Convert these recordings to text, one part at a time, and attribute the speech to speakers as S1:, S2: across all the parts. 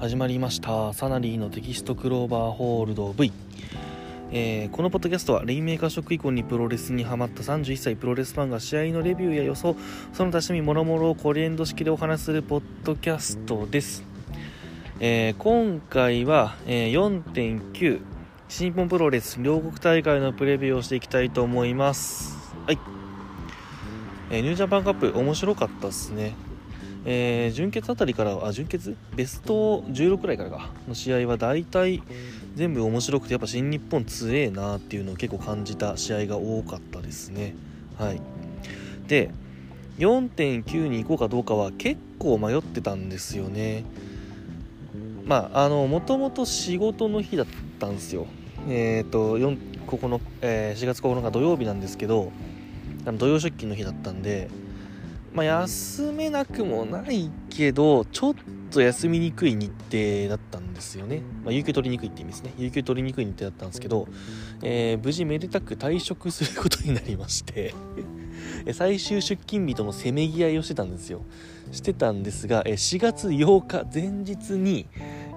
S1: 始まりました。サナリーのテキストクローバーホールド V、えー、このポッドキャストはレインメーカー職以降にプロレスにハマった31歳プロレスファンが試合のレビューや予想その多趣味もろもろをコリエンド式でお話するポッドキャストです、えー、今回は、えー、4.9新日本プロレス両国大会のプレビューをしていきたいと思います。はい、え、ニュージャパンカップ面白かったですね。えー、準決あたりからあ準決ベスト16くらいからか。の試合は大体全部面白くてやっぱ新日本強えなっていうのを結構感じた試合が多かったですね。はい。で4.9に行こうかどうかは結構迷ってたんですよね。まああのもともと仕事の日だったんですよ。えっ、ー、と4ここの、えー、4月9日土曜日なんですけどあの土曜出勤の日だったんでまあ、休めなくもないけど、ちょっと休みにくい日程だったんですよね。まあ、有給取りにくいって意味ですね。有給取りにくい日程だったんですけど、えー、無事めでたく退職することになりまして 最終出勤日とのせめぎ合いをしてたんですよ。してたんですが、4月8日前日に、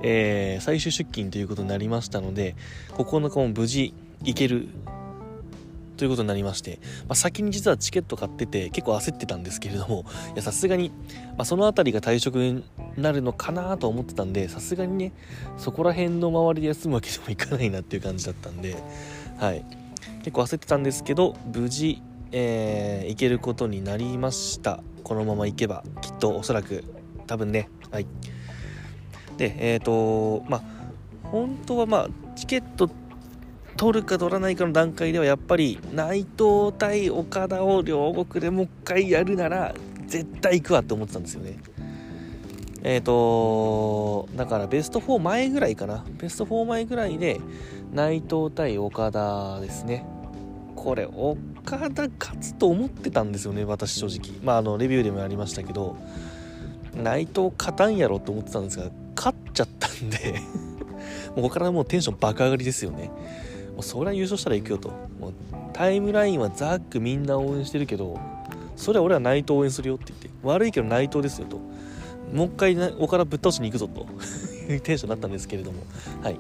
S1: えー、最終出勤ということになりましたので、9日も無事行けるということになりまして、まあ、先に実はチケット買ってて結構焦ってたんですけれどもいやさすがに、まあ、その辺りが退職になるのかなと思ってたんでさすがにねそこら辺の周りで休むわけにもいかないなっていう感じだったんで、はい、結構焦ってたんですけど無事、えー、行けることになりました。このまま行けばきっとおそらく多分ねはい。でえっ、ー、とまあ本当はまあチケット取るか取らないかの段階ではやっぱり内藤対岡田を両国でもう一回やるなら絶対行くわって思ってたんですよね。えっ、ー、とだからベスト4前ぐらいかな。ベスト4前ぐらいで内藤対岡田ですね。これ岡田勝つと思ってたんですよね私正直。まああのレビューでもありましたけど内藤勝たんやろと思ってたんですが勝っちゃったんで もうここからもうテンション爆上がりですよね。もうそれは優勝したら行くよと。もうタイムラインはザックみんな応援してるけどそれは俺は内藤応援するよって言って悪いけど内藤ですよと。もう一回岡田ぶっ倒しに行くぞと。い うテンションになったんですけれども。はい、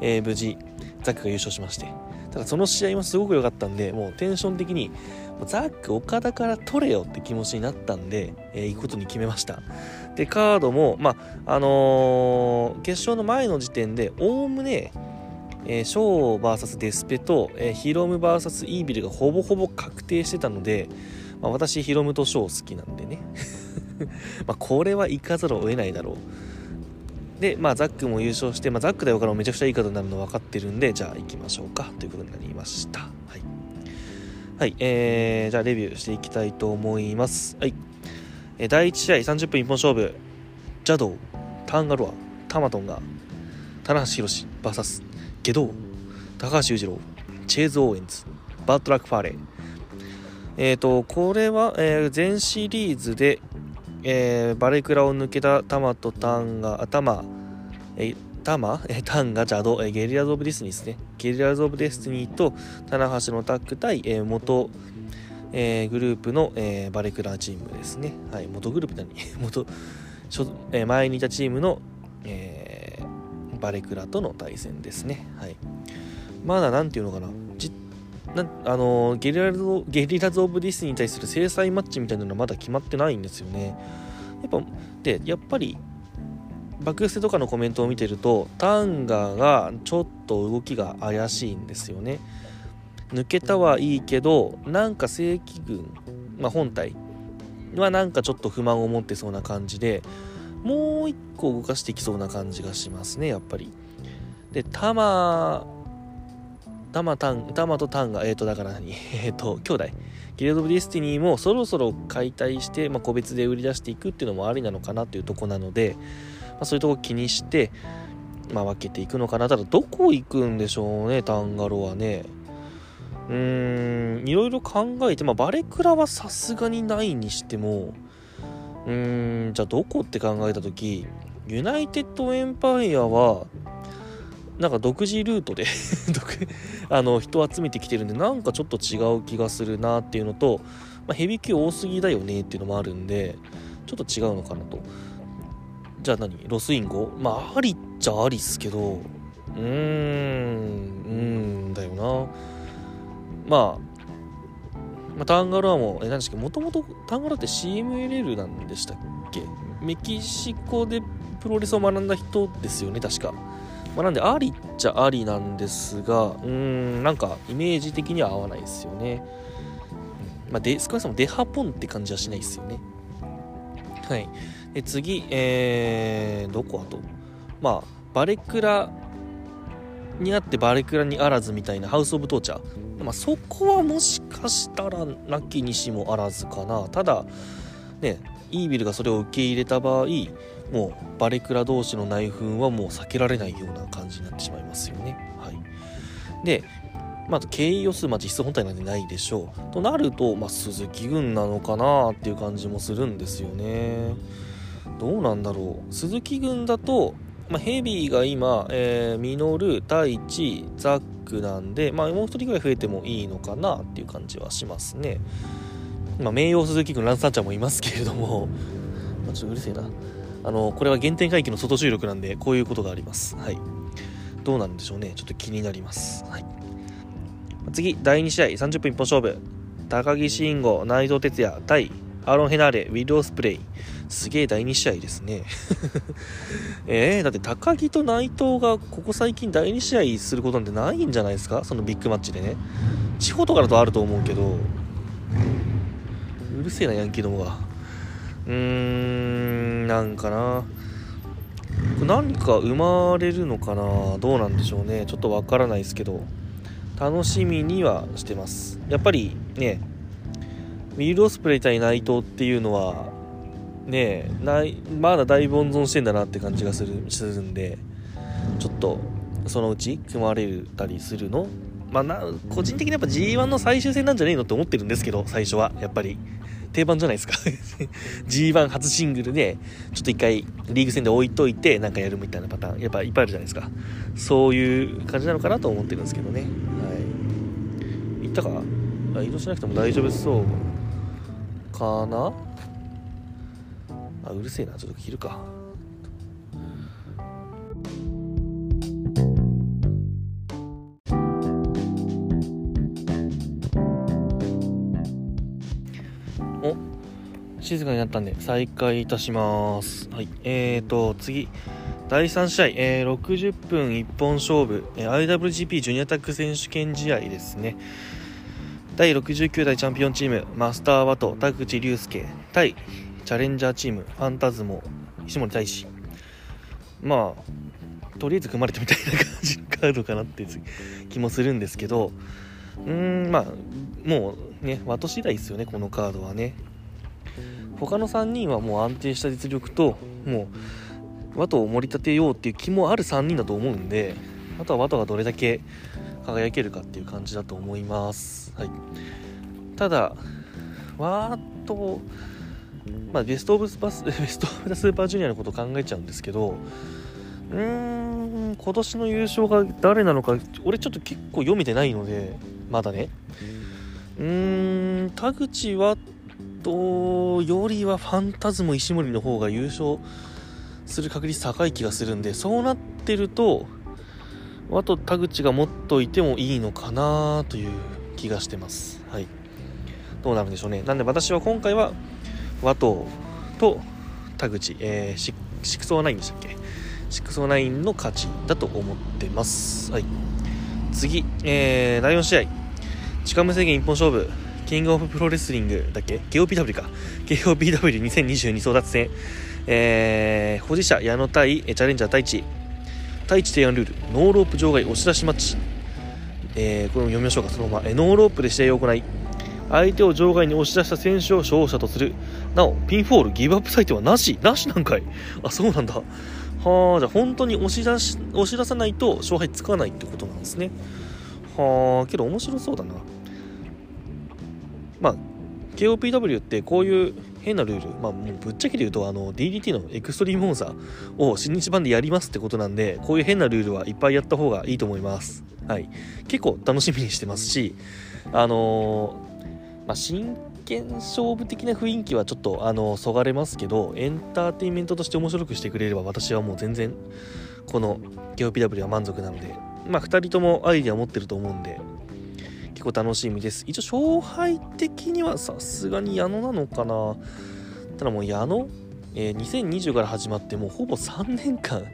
S1: えー、無事ザックが優勝しまして。ただその試合もすごく良かったんでもうテンション的にザック岡田から取れよって気持ちになったんで、えー、行くことに決めました。でカードもまああのー、決勝の前の時点でおおむねえー、ショー VS デスペと、えー、ヒロム VS イービルがほぼほぼ確定してたので、まあ、私ヒロムとショー好きなんでね。まあこれは行かざるを得ないだろう。で、まあ、ザックも優勝して、まあ、ザックで分からめちゃくちゃいい方になるの分かってるんでじゃあ行きましょうか。ということになりました。はい、はいえー、じゃあレビューしていきたいと思います。はい、えー、第1試合30分一本勝負。ジャドウタンガロアタマトンが棚橋宏 VS ゲドウ高橋裕次郎チェーズ・オーエンズバッドラック・ファーレえっ、ー、とこれは、えー、全シリーズで、えー、バレクラを抜けたタマとタンが頭えタマ？え タンガ、ジャド、えゲリラズ・オブ・デスティニーですね。ゲリラズ・オブ・デスティニーと棚橋のタッグ対、え元えー、グループの、えー、バレクラチームですね。はい、元グループ何？元、えー、前にいたチームの、バレクラとの対戦ですね。はい。まだ何ていうのかな、じなあのゲリラズゲリラズ・オブ・ディスに対する制裁マッチみたいなのはまだ決まってないんですよね。やっぱでやっぱり爆寄せとかのコメントを見てるとタンガーがちょっと動きが怪しいんですよね。抜けたはいいけどなんか正規軍、まあ、本体はなんかちょっと不満を持ってそうな感じでもう一個動かしてきそうな感じがしますねやっぱり。でタマタマタンタマとタンがえっ、ー、とだから何？えっ、ー、と兄弟。ゲリラズ・オブ・デスティニーもそろそろ解体して、まあ、個別で売り出していくっていうのもありなのかなというとこなので、まあ、そういうとこ気にして、まあ、分けていくのかな。ただどこ行くんでしょうねタンガロアね。うーんいろいろ考えて、まあ、バレクラはさすがにないにしてもうーんじゃあどこって考えた時ユナイテッドエンパイアはなんか独自ルートで あの人を集めてきてるんでなんかちょっと違う気がするなっていうのと、まあ、ヘビー級多すぎだよねっていうのもあるんでちょっと違うのかなと。じゃあ何？ロスインゴ？まあありっちゃありっすけどうーんうんだよな。まあまあ、タンガロアも、え、何でしたっけ、もともとタンガロアって CMLL なんでしたっけ？メキシコでプロレスを学んだ人ですよね、確か。まあ、なんで、ありっちゃありなんですが、うーん、なんか、イメージ的には合わないですよね。まあ、で、少なくともデハポンって感じはしないですよね。はい。で、次、えー、どこあと？まあ、バレクラにあってバレクラにあらずみたいなハウス・オブ・トーチャー。まあ、そこはもしかしたらなきにしもあらずかな。ただ、ね、イービルがそれを受け入れた場合、もうバレクラ同士の内紛はもう避けられないような感じになってしまいますよね。はい。で、まあ、経緯予数、まあ、実質本体なんてないでしょう。となると、まあ、鈴木軍なのかなっていう感じもするんですよね。どうなんだろう。鈴木軍だと、まあ、ヘビーが今、えー、ミノル、太一、ザックなんで、まあ、もう一人ぐらい増えてもいいのかなっていう感じはしますね。まあ、名誉鈴木君、ランサーちゃんもいますけれども、まあ、ちょっとうるせえな。あの、これは原点回帰の外収録なんで、こういうことがあります。はい。どうなんでしょうね。ちょっと気になります。はい。次、第2試合、30分一本勝負。高木慎吾、内藤哲也、対アーロン・ヘナーレ、ウィル・オスプレイ。すげえ第2試合ですね。えー、だって高木と内藤がここ最近第2試合することなんてないんじゃないですか？そのビッグマッチでね。地方とかだとあると思うけど、うるせえな、ヤンキーどもが。うーん、なんかな。何か生まれるのかな？どうなんでしょうね。ちょっとわからないですけど。楽しみにはしてます。やっぱりね、ウィル・オスプレイ対内藤っていうのは、ねないまだだいぶ温存してんだなって感じがするするんで、ちょっとそのうち組まれたりするの？まあ、な個人的にやっぱ G1 の最終戦なんじゃねえのって思ってるんですけど、最初は。やっぱり。定番じゃないですか G1 初シングルで、ちょっと一回リーグ戦で置いといて、なんかやるみたいなパターン、やっぱいっぱいあるじゃないですか。そういう感じなのかなと思ってるんですけどね。はい。行ったか？あ移動しなくても大丈夫そうかな？あ、うるせえな。ちょっと切るか。お静かになったんで再開いたします。はい。えーと、次。第3試合、えー、60分一本勝負、えー IWGP ジュニアタッグ選手権試合ですね。第69代チャンピオンチーム、マスター・ワト、田口竜介、対チャレンジャーチーム、ファンタズモ、石森大志。まあ、とりあえず組まれてみたいな感じのカードかなって気もするんですけど、うーん、まあ、もうね、ワト次第ですよね、このカードはね。他の3人はもう安定した実力と、もう、ワトを盛り立てようっていう気もある3人だと思うんで、あとはワトがどれだけ輝けるかっていう感じだと思います。はい。ただ、ワート、まあ、ベストオブスパス、ベストオブザスーパージュニアのこと考えちゃうんですけど、うーん、今年の優勝が誰なのか、俺ちょっと結構読めてないので、まだね。うーん、田口はとよりはファンタズム石森の方が優勝する確率高い気がするんで、そうなってると、あと田口が持っといてもいいのかなという気がしてます。はい。どうなるんでしょうね。なんで私は今回は、和藤と田口、えー、シシクソーナインでしたっけ？シクソーナインの勝ちだと思ってます。はい。次、えー、第4試合。時間無制限一本勝負。キングオブプロレスリングだっけ ?KOPW か。KOPW2022 争奪戦。えー、保持者矢野対えチャレンジャー太一。タイチ提案ルール。ノーロープ場外押し出しマッチ。えー、これも読みましょうか、そのまま。えーノーロープで試合を行い、相手を場外に押し出した選手を勝者とする。なお、ピンフォール、ギブアップ裁定はなしなしなんかいあ、そうなんだ。はあ、じゃあ本当に押し出し、押し出さないと勝敗つかないってことなんですね。はあ、けど面白そうだな。まあ、KOPW ってこういう変なルール、まあもうぶっちゃけて言うと、あの、DDT のエクストリームオンザを新日版でやりますってことなんで、こういう変なルールはいっぱいやった方がいいと思います。はい。結構楽しみにしてますし、あのーまあ、新剣勝負的な雰囲気はちょっとあのそがれますけどエンターテインメントとして面白くしてくれれば私はもう全然この KOPW は満足なのでまあ2人ともアイデア持ってると思うんで結構楽しみです。一応勝敗的にはさすがに矢野なのかな。ただもう矢野、えー、2020から始まってもうほぼ3年間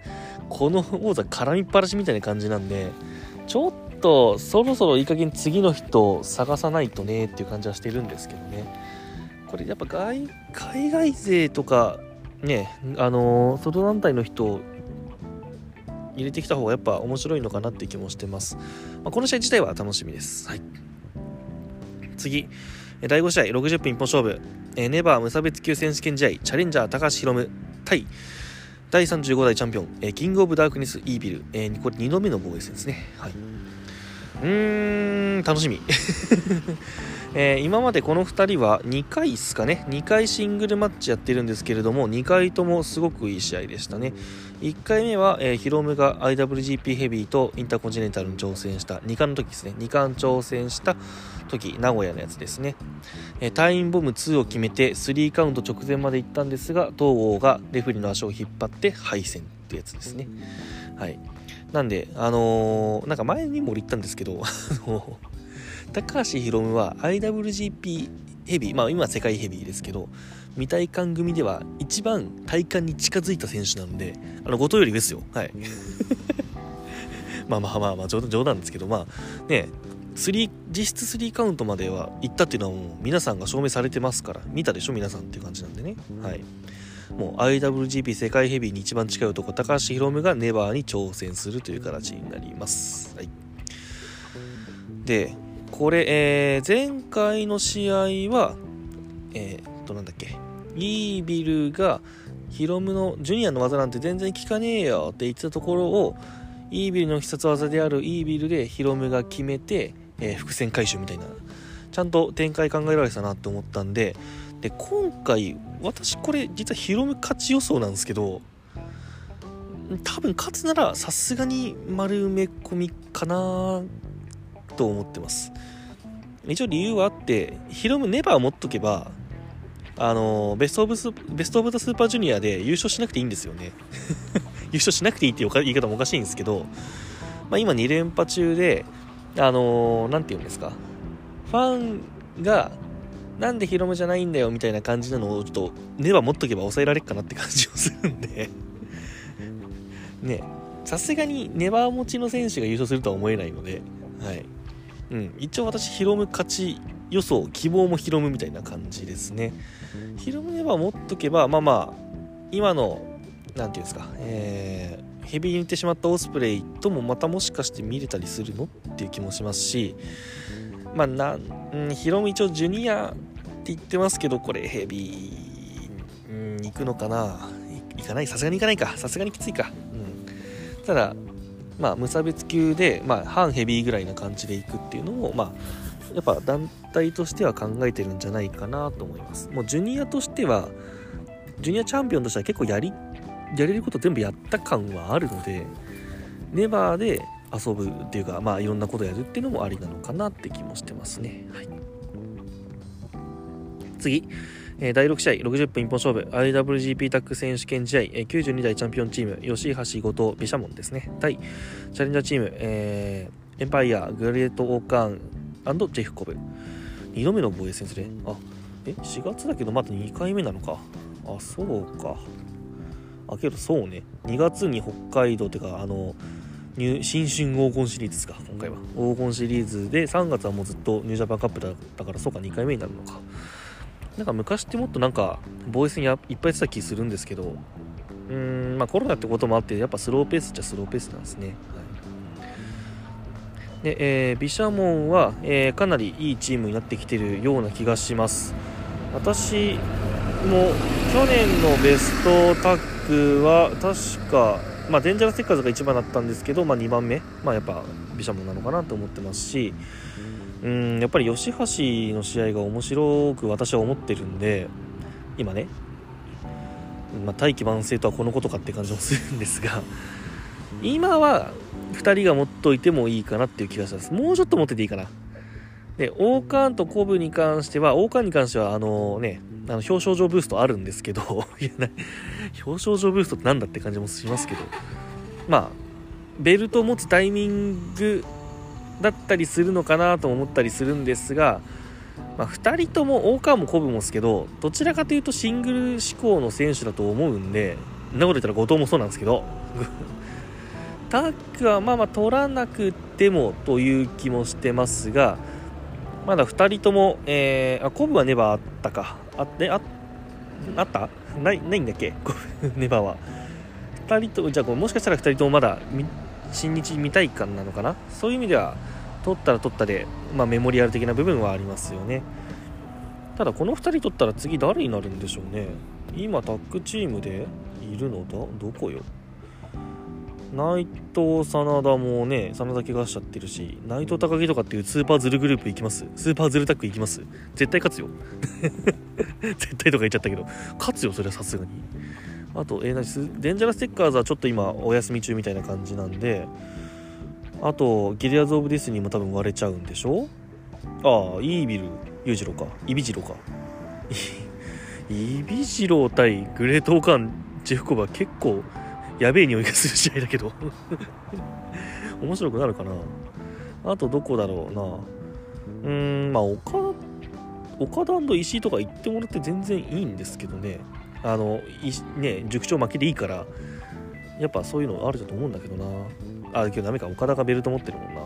S1: この王座絡みっぱなしみたいな感じなんでちょっととそろそろいい加減次の人を探さないとねっていう感じはしてるんですけどね。これやっぱ外海外勢とかねあの、外団体の人入れてきた方がやっぱ面白いのかなって気もしてます、まあ、この試合自体は楽しみです。はい。次。第5試合60分一本勝負。えネバー無差別級選手権試合チャレンジャー高橋宏夢対第35代チャンピオンえ、キングオブダークネスイービル、えー、これ2度目の防衛戦ですね。はい。うん、楽しみ。えー、今までこの2人は2回ですかね、2回シングルマッチやってるんですけれども、2回ともすごくいい試合でしたね。1回目は、えー、ヒロムが IWGP ヘビーとインターコンチネンタルに挑戦した、2冠の時ですね、2冠挑戦した時、名古屋のやつですね。えー、タイムボム2を決めて、3カウント直前まで行ったんですが、東郷がレフリーの足を引っ張って敗戦ってやつですね。はい。なんで、あのー、なんか前にも言ったんですけど、高橋宏夢は IWGP ヘビー、まあ今は世界ヘビーですけど、未体感組では一番体感に近づいた選手なんで、あの、後藤より上ですよ。はい。まあまあまあまあ冗談、ですけど、まあね、3実質3カウントまでは行ったっていうのはもう皆さんが証明されてますから見たでしょ皆さんっていう感じなんでねはいもう IWGP 世界ヘビーに一番近い男高橋宏夢がネバーに挑戦するという形になります、はい、でこれ、えー、前回の試合はえー、っとなんだっけ？イービルがヒロムのジュニアの技なんて全然効かねえよって言ってたところをイービルの必殺技であるイービルでヒロムが決めて、えー、伏線回収みたいなちゃんと展開考えられてたなって思ったんでで今回私これ実はヒロム勝ち予想なんですけど多分勝つならさすがに丸埋め込みかなと思ってます。一応理由はあってヒロムネバー持っとけばあのベストオブスベストオブザスーパージュニアで優勝しなくていいんですよね。優勝しなくていいっていう言い方もおかしいんですけど、まあ、今2連覇中であの何て言うんですか。ファンがなんでヒロムじゃないんだよみたいな感じなのをちょっと根は持っとけば抑えられるかなって感じをするんで。ね。さすがにネバー持ちの選手が優勝するとは思えないので、はい。うん、一応私ヒロム勝ち予想希望もヒロムみたいな感じですね。ヒロムネバー持っとけばまあまあ今の何て言うんですか。えー、ヘビーに行ってしまったオスプレイともまたもしかして見れたりするの？っていう気もしますし。まあな、うん、ヒロム一応ジュニアって言ってますけど、これヘビー、うん、行くのかな？行かない？さすがに行かないか。さすがにきついか。うん。ただ、まあ、無差別級で、まあ、半ヘビーぐらいな感じで行くっていうのも、まあ、やっぱ団体としては考えてるんじゃないかなと思います。もうジュニアとしては、ジュニアチャンピオンとしては結構やり、やれること全部やった感はあるので、ネバーで遊ぶっていうか、まあ、いろんなことやるっていうのもありなのかなって気もしてますね。はい、次、えー、第6試合60分一本勝負 IWGP タッグ選手権試合、えー、92代チャンピオンチーム吉橋後藤毘沙門ですね。対チャレンジャーチーム、えー、エンパイアグレート・オーカーンジェフコブ。2度目の防衛戦ですね。あえ4月だけどまだ2回目なのか。あそうか。あけどそうね。2月に北海道っていうかあの新春黄金シリーズですか今回は。黄金シリーズで3月はもうずっとニュージャパンカップだったからそうか2回目になるのか。なんか昔ってもっとなんか防衛戦やいっぱいやってた気するんですけどうーんまあコロナってこともあってやっぱスローペースっちゃスローペースなんですね、はい、で、えー、ビシャモンは、えー、かなりいいチームになってきてるような気がします。私も去年のベストタッグは確かまあ、デンジャラステッカーズが1番だったんですけど、まあ、2番目、まあ、やっぱビシャモンなのかなと思ってますし。うんやっぱり吉橋の試合が面白く私は思ってるんで今ね、まあ、大器晩成とはこのことかって感じもするんですが今は2人が持っといてもいいかなっていう気がします。もうちょっと持ってていいかな。で、オーカーンとコブに関しては、オーカーンに関しては、あのね、あの表彰状ブーストあるんですけど、表彰状ブーストってなんだって感じもしますけど、まあ、ベルトを持つタイミングだったりするのかなと思ったりするんですが、まあ、2人ともオーカーもコブもですけどどちらかというとシングル志向の選手だと思うんでそんなこと言ったら後藤もそうなんですけど。タッグはまあまあ取らなくてもという気もしてますがまだ2人とも、えー、あコブはネバーあったか。あってああった？ないないんだっけ？コ ブネバーは。2人とじゃあもしかしたら2人ともまだ新日未体感なのかな？そういう意味では取ったら取ったで、まあ、メモリアル的な部分はありますよね。ただこの2人取ったら次誰になるんでしょうね？今タッグチームでいるのだ？どこよ？内藤 SANADA もね SANADA怪我しちゃってるし内藤鷹木とかっていうスーパーズルグループ行きます？スーパーズルタッグ行きます？絶対勝つよ。絶対とか言っちゃったけど勝つよそれはさすがに。あとえー、何デンジャラス・テッカーズはちょっと今お休み中みたいな感じなんであとゲリラズ・オブ・デスティニーも多分割れちゃうんでしょ？ああイービル裕次郎か。イビジロか。イビジロ対グレートオカンジェフコバ結構やべえ匂いがする試合だけど。面白くなるかな。あとどこだろうな。うーんまあ岡岡田石井とか行ってもらって全然いいんですけどね。あのね塾長負けでいいからやっぱそういうのあると思うんだけどな。あ今日ダメか。岡田がベルト持ってるもんな。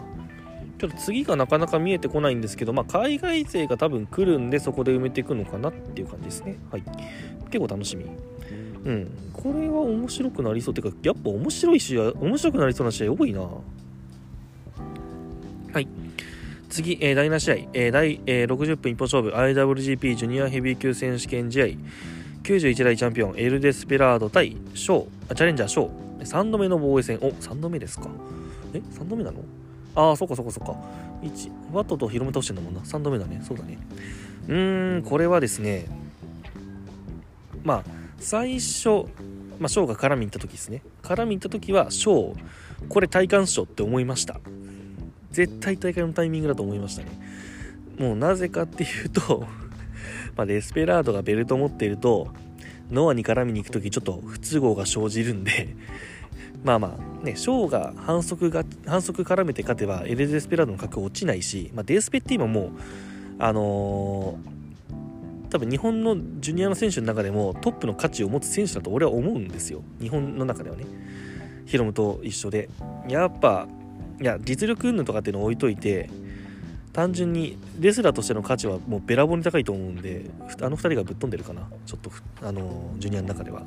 S1: ちょっと次がなかなか見えてこないんですけど、まあ、海外勢が多分来るんでそこで埋めていくのかなっていう感じですね。はい。結構楽しみ。うん。これは面白くなりそうっていうかやっぱ面白い試合面白くなりそうな試合多いな。はい。次、えー、第7試合、えー、第、えー、60分一本勝負。IWGP ジュニアヘビー級選手権試合。91代チャンピオン。エル・デスペラード対ショー。チャレンジャーショー。3度目の防衛戦。お3度目ですか。え3度目なの？ああそっかそっかそっか。1ワットと広め倒してんだもんな。3度目だね。そうだね。うーんこれはですね。まあ最初まあ、ショーが絡みに行った時ですね。絡みに行った時はショーこれ体感賞って思いました。絶対大会のタイミングだと思いましたね。もうなぜかっていうと ま、デスペラードがベルト持っているとノアに絡みに行く時ちょっと不都合が生じるんで まあまあねショーが反則が反則絡めて勝てばエレデスペラードの格落ちないし、まあ、デスペって今もうあのー、多分日本のジュニアの選手の中でもトップの価値を持つ選手だと俺は思うんですよ。日本の中ではね。ヒロムと一緒で。やっぱいや実力云々とかっていうのを置いといて単純にレスラーとしての価値はもうべらぼうに高いと思うんであの2人がぶっ飛んでるかな。ちょっとあのジュニアの中では。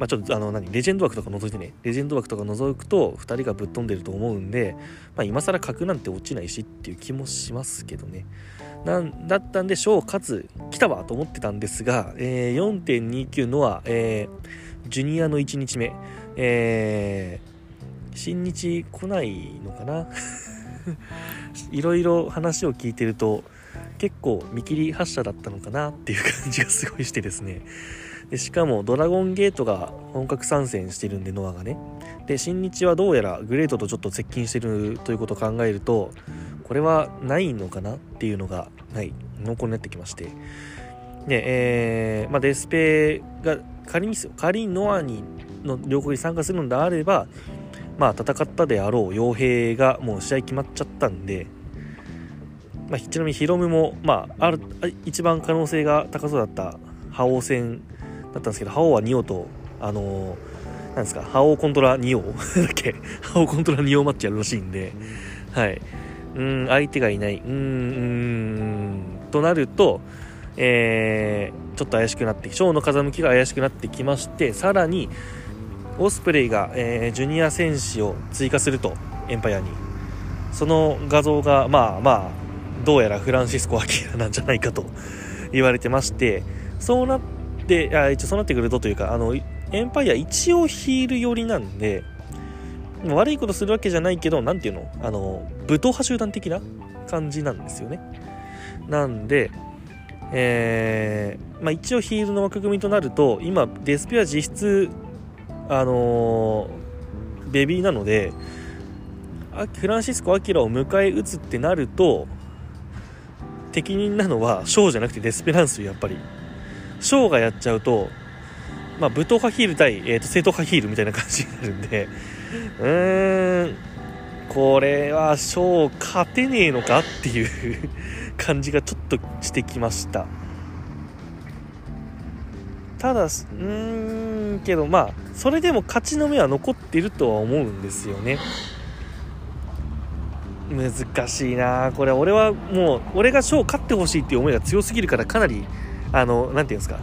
S1: まあ、ちょっとあの何レジェンド枠とか除いてね。レジェンド枠とか除くと2人がぶっ飛んでると思うんで、まあ、今更格なんて落ちないしっていう気もしますけどね。なんだったんでショーかつ来たわと思ってたんですが、えー、4.29のは、えー、ジュニアの1日目、えー、新日来ないのかな？いろいろ話を聞いてると結構見切り発車だったのかなっていう感じがすごいしてですね。でしかもドラゴンゲートが本格参戦してるんでノアがね。で新日はどうやらグレートとちょっと接近してるということを考えるとこれはないのかなっていうのがはい濃厚になってきまして。でえー、まあ、デスペが仮に仮にノアにの両国に参加するのであればまあ、戦ったであろう傭兵がもう試合決まっちゃったんで、まあ、ちなみにヒロムも、まあ、ある一番可能性が高そうだった覇王戦だったんですけど覇王は仁王とあのー、なんですか覇王コントラ仁王。だっけ？覇王コントラ仁王マッチやるらしいんで。はい。うん相手がいない。うんうんとなるとえー、ちょっと怪しくなってショーの風向きが怪しくなってきましてさらにオスプレイが、えー、ジュニア戦士を追加するとエンパイアに。その画像がまあまあどうやらフランシスコ・アキラなんじゃないかと言われてましてそうなってあ一応そうなってくるとというかあのエンパイア一応ヒール寄りなんで悪いことするわけじゃないけど何ていうの？あの武闘派集団的な感じなんですよね。なんでえー、まあ、一応ヒールの枠組みとなると今デスペア実質あのー、ベビーなのでフランシスコ・アキラを迎え撃つってなると適任なのはショーじゃなくてデスペランスやっぱり。ショーがやっちゃうとまあ武闘派ヒール対、えーと、正統派ヒールみたいな感じになるんで うーんこれはショー勝てねえのかっていう感じがちょっとしてきました。ただうーんけどまあそれでも勝ちの目は残ってるとは思うんですよね。難しいなこれ。俺はもう俺が賞勝ってほしいっていう思いが強すぎるからかなりあの何て言うんですか。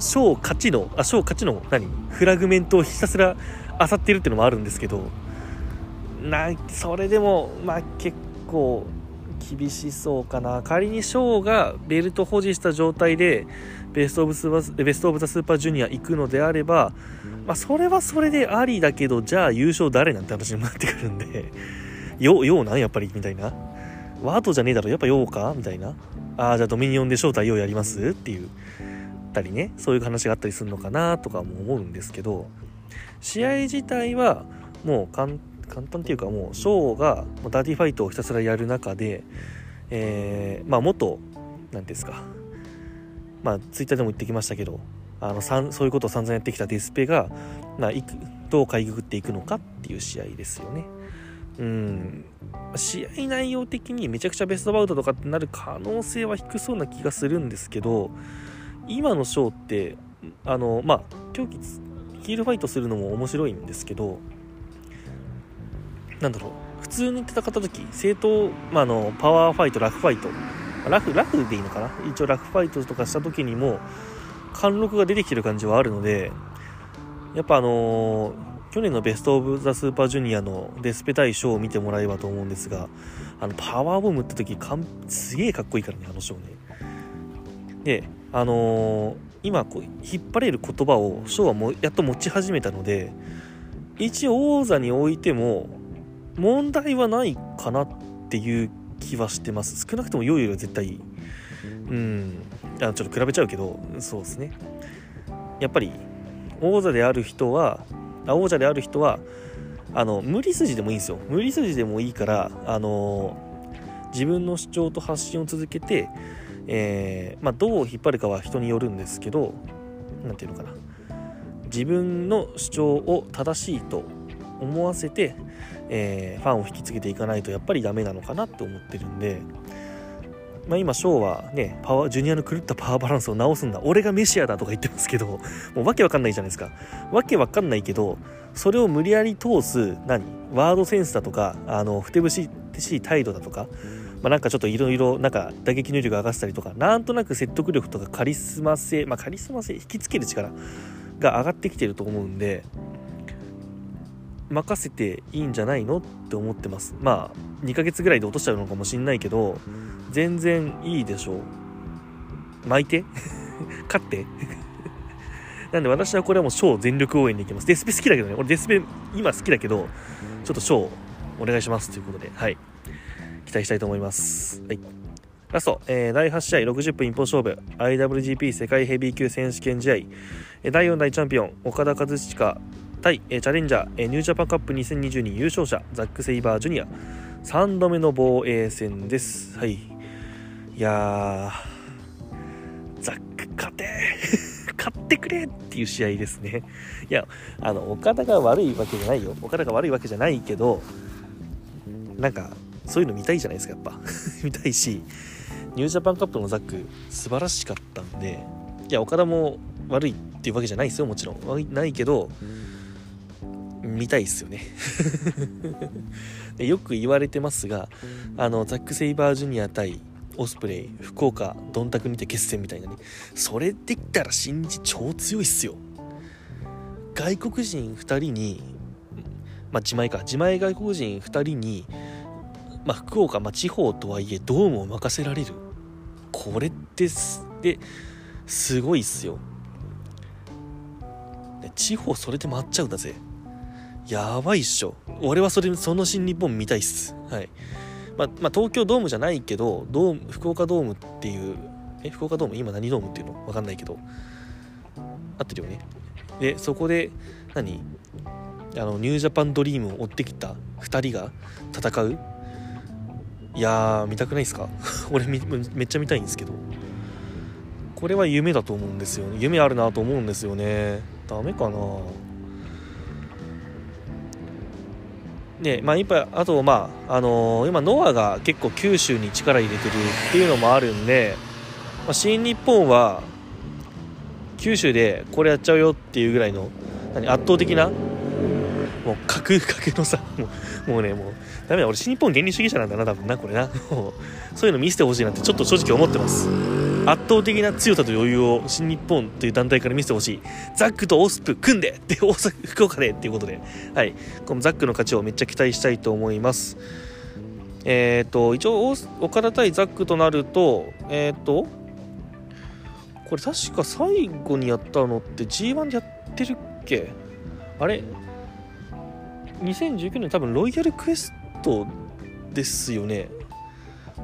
S1: 賞勝ちのあ賞勝ちの何？フラグメントをひたすら漁ってるっていうのもあるんですけどなそれでもまあ結構厳しそうかな。仮に賞がベルト保持した状態でベストオブスベストオブザスーパージュニア行くのであれば、まあ、それはそれでありだけどじゃあ優勝誰なんて話になってくるんでようなん？やっぱりみたいな。ワートじゃねえだろ。やっぱようか？みたいな。ああじゃあドミニオンで招待ようやりますっていうたりねそういう話があったりするのかなとかも思うんですけど試合自体はもう簡単っていうかもうショーがダーティーファイトをひたすらやる中で、えー、まあ元何ですかまあツイッターでも言ってきましたけどあのそういうことを散々やってきたデスペが、まあ、いくどうかいくぐっていくのかっていう試合ですよね。うん、試合内容的にめちゃくちゃベストバウトとかってなる可能性は低そうな気がするんですけど今のショーってあのまあ狂気ヒールファイトするのも面白いんですけどなんだろう普通に戦った時正当、まあ、のパワーファイトラフファイトラフラフでいいのかな？一応ラフファイトとかした時にも貫禄が出てきてる感じはあるのでやっぱあのー去年のベスト・オブ・ザ・スーパージュニアのデスペ対 SHO を見てもらえばと思うんですが、あの、パワーボムって時かん、すげえかっこいいからね、あの SHOね。で、あのー、今こう、引っ張れる言葉を SHOはもうやっと持ち始めたので、一応王座においても、問題はないかなっていう気はしてます。少なくとも良いよりは絶対。うん。あちょっと比べちゃうけど、そうですね。やっぱり、王座である人は、王者である人はあの無理筋でもいいんですよ。無理筋でもいいからあの自分の主張と発信を続けて、えー、まあ、どう引っ張るかは人によるんですけど何て言うのかな。自分の主張を正しいと思わせて、えー、ファンを引きつけていかないとやっぱりダメなのかなって思ってるんで。まあ、今、ショーはね、パワー、ジュニアの狂ったパワーバランスを直すんだ。俺がメシアだとか言ってますけど、もうわけわかんないじゃないですか。わけわかんないけど、それを無理やり通す、何？ワードセンスだとか、あの、ふてぶしい態度だとか、まあ、なんかちょっといろいろ、なんか打撃能力が上がったりとか、なんとなく説得力とかカリスマ性、まあ、カリスマ性、引きつける力が上がってきてると思うんで、任せていいんじゃないのって思ってます。まあ、2ヶ月ぐらいで落としちゃうのかもしんないけど、全然いいでしょう。巻いて？勝って？なんで私はこれはもうショー全力応援でいきます。デスペ好きだけどね。俺デスペ今好きだけどちょっとショーお願いしますということで。はい。期待したいと思います。はい。ラスト、えー、第8試合60分一本勝負。IWGP 世界ヘビー級選手権試合。第4代チャンピオン岡田和親。対、え、チャレンジャー、え、ニュージャパンカップ2022優勝者ザック・セイバージュニア3度目の防衛戦ですはいいや、ザック勝て 勝ってくれっていう試合ですね。いや、あの、岡田が悪いわけじゃないよ。岡田が悪いわけじゃないけど、なんか、そういうの見たいじゃないですか、やっぱ。見たいし、ニュージャパンカップのザック、素晴らしかったんで、いや、岡田も悪いっていうわけじゃないですよ、もちろん。ないけど、見たいっすよね。でよく言われてますがあのザック・セイバージュニア対オスプレイ福岡ドンタクにて決戦みたいなね。それできたら新日超強いっすよ。外国人2人にまあ自前か。自前外国人2人にまあ福岡、まあ、地方とはいえドームを任せられる。これってすですごいっすよ。地方それで回っちゃうんだぜ。やばいっしょ。俺はそれその新日本見たいっす。はい。ま、まあ、東京ドームじゃないけどドーム福岡ドームっていうえ福岡ドーム？今何ドームっていうの？分かんないけど。合ってるよね。でそこで何？あのニュージャパンドリームを追ってきた2人が戦う。いやー見たくないですか？俺めっちゃ見たいんですけど。これは夢だと思うんですよね。夢あるなと思うんですよね。ダメかな？ねまあ、ぱあと、まああのー、今、ノアが結構九州に力入れてるっていうのもあるんで、まあ、新日本は九州でこれやっちゃうよっていうぐらいの何圧倒的なもう格 格のさもうもうねもうダメだ俺新日本原理主義者なんだな多分なこれな。そういうの見せてほしいなってちょっと正直思ってます。圧倒的な強さと余裕を新日本という団体から見せてほしい。ザックとオスプ組んで。で大阪福岡でっていうことで。はい。このザックの勝ちをめっちゃ期待したいと思います。えっ、ー、と一応岡田対ザックとなるとえっ、ー、とこれ確か最後にやったのって G1 でやってるっけ？あれ？2019年多分ロイヤルクエストですよね。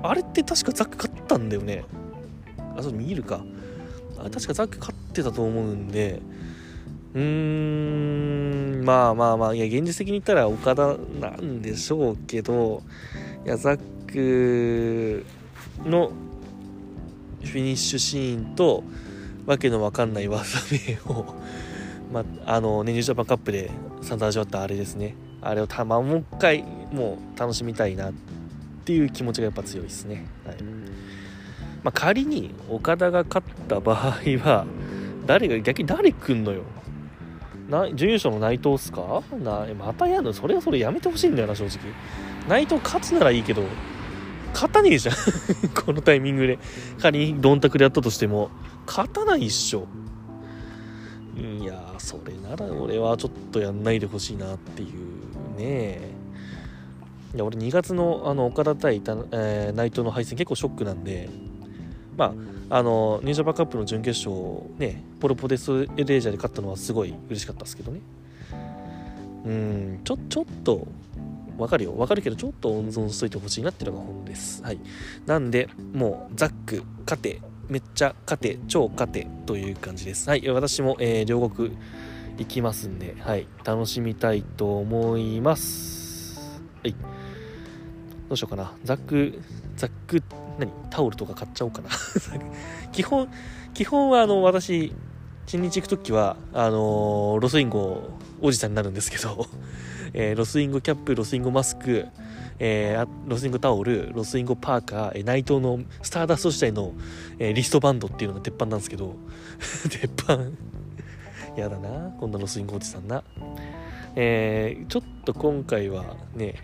S1: あれって確かザック勝ったんだよね。あそう見るか。あ確かザック勝ってたと思うんで。うーんまあまあまあいや現実的に言ったら岡田なんでしょうけどいやザックのフィニッシュシーンとわけのわかんない技名をまあ、あのねニュージャパンカップで散々味わったあれですね。あれをたまもう一回もう楽しみたいなっていう気持ちがやっぱ強いですね、はい。まあ、仮に岡田が勝った場合は誰が逆に誰来んのよ。な準優勝の内藤っすか？なまたやるの？それはそれやめてほしいんだよな正直。内藤勝つならいいけど勝たねえじゃん。このタイミングで。仮にドンタクでやったとしても。勝たないっしょ。いやそれなら俺はちょっとやんないでほしいなっていうね。いや俺2月のあの岡田対、えー、内藤の敗戦結構ショックなんで。まああのニュージャパンカップの準決勝ねポルポデスエレージャーで勝ったのはすごい嬉しかったですけどね。うんちょちょっとわかるよ。わかるけどちょっと温存しといてほしいなっていうのが本です。はい。なんでもうザック勝てめっちゃ勝て超勝てという感じです。はい。私も、えー、両国行きますんではい。楽しみたいと思います。はい。どうしようかな。ザックザック何タオルとか買っちゃおうかな。基本基本はあの私新日行く時はあのー、ロスインゴおじさんになるんですけど、えー、ロスインゴキャップロスインゴマスクえー、ロスインゴタオルロスインゴパーカー、え、内藤のスターダスト時代の、え、リストバンドっていうのが鉄板なんですけど 鉄板。やだなこんなロスインゴおじさんな。えー、ちょっと今回はね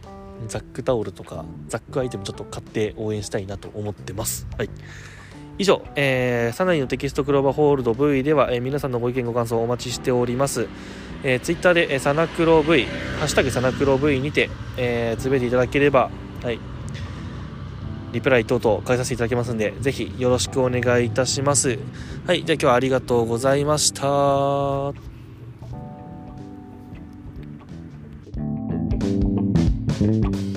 S1: ザックタオルとかザックアイテムちょっと買って応援したいなと思ってます。はい。以上、えー、サナリのテキストクローバーホールド V では、えー、皆さんのご意見ご感想をお待ちしております。えー、ツイッターで、えー、サナクロ V、ハッシュタグサナクロ V にて、えー、つぶいていただければ、はい、リプライ等々返させていただきますんで、ぜひよろしくお願いいたします。はい、じゃあ今日はありがとうございました。Mm-hmm.